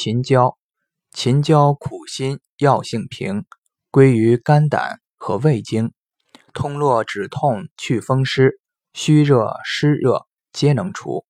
秦椒秦椒苦辛药性平归于肝胆和胃经通络止痛祛风湿虚热湿热皆能除。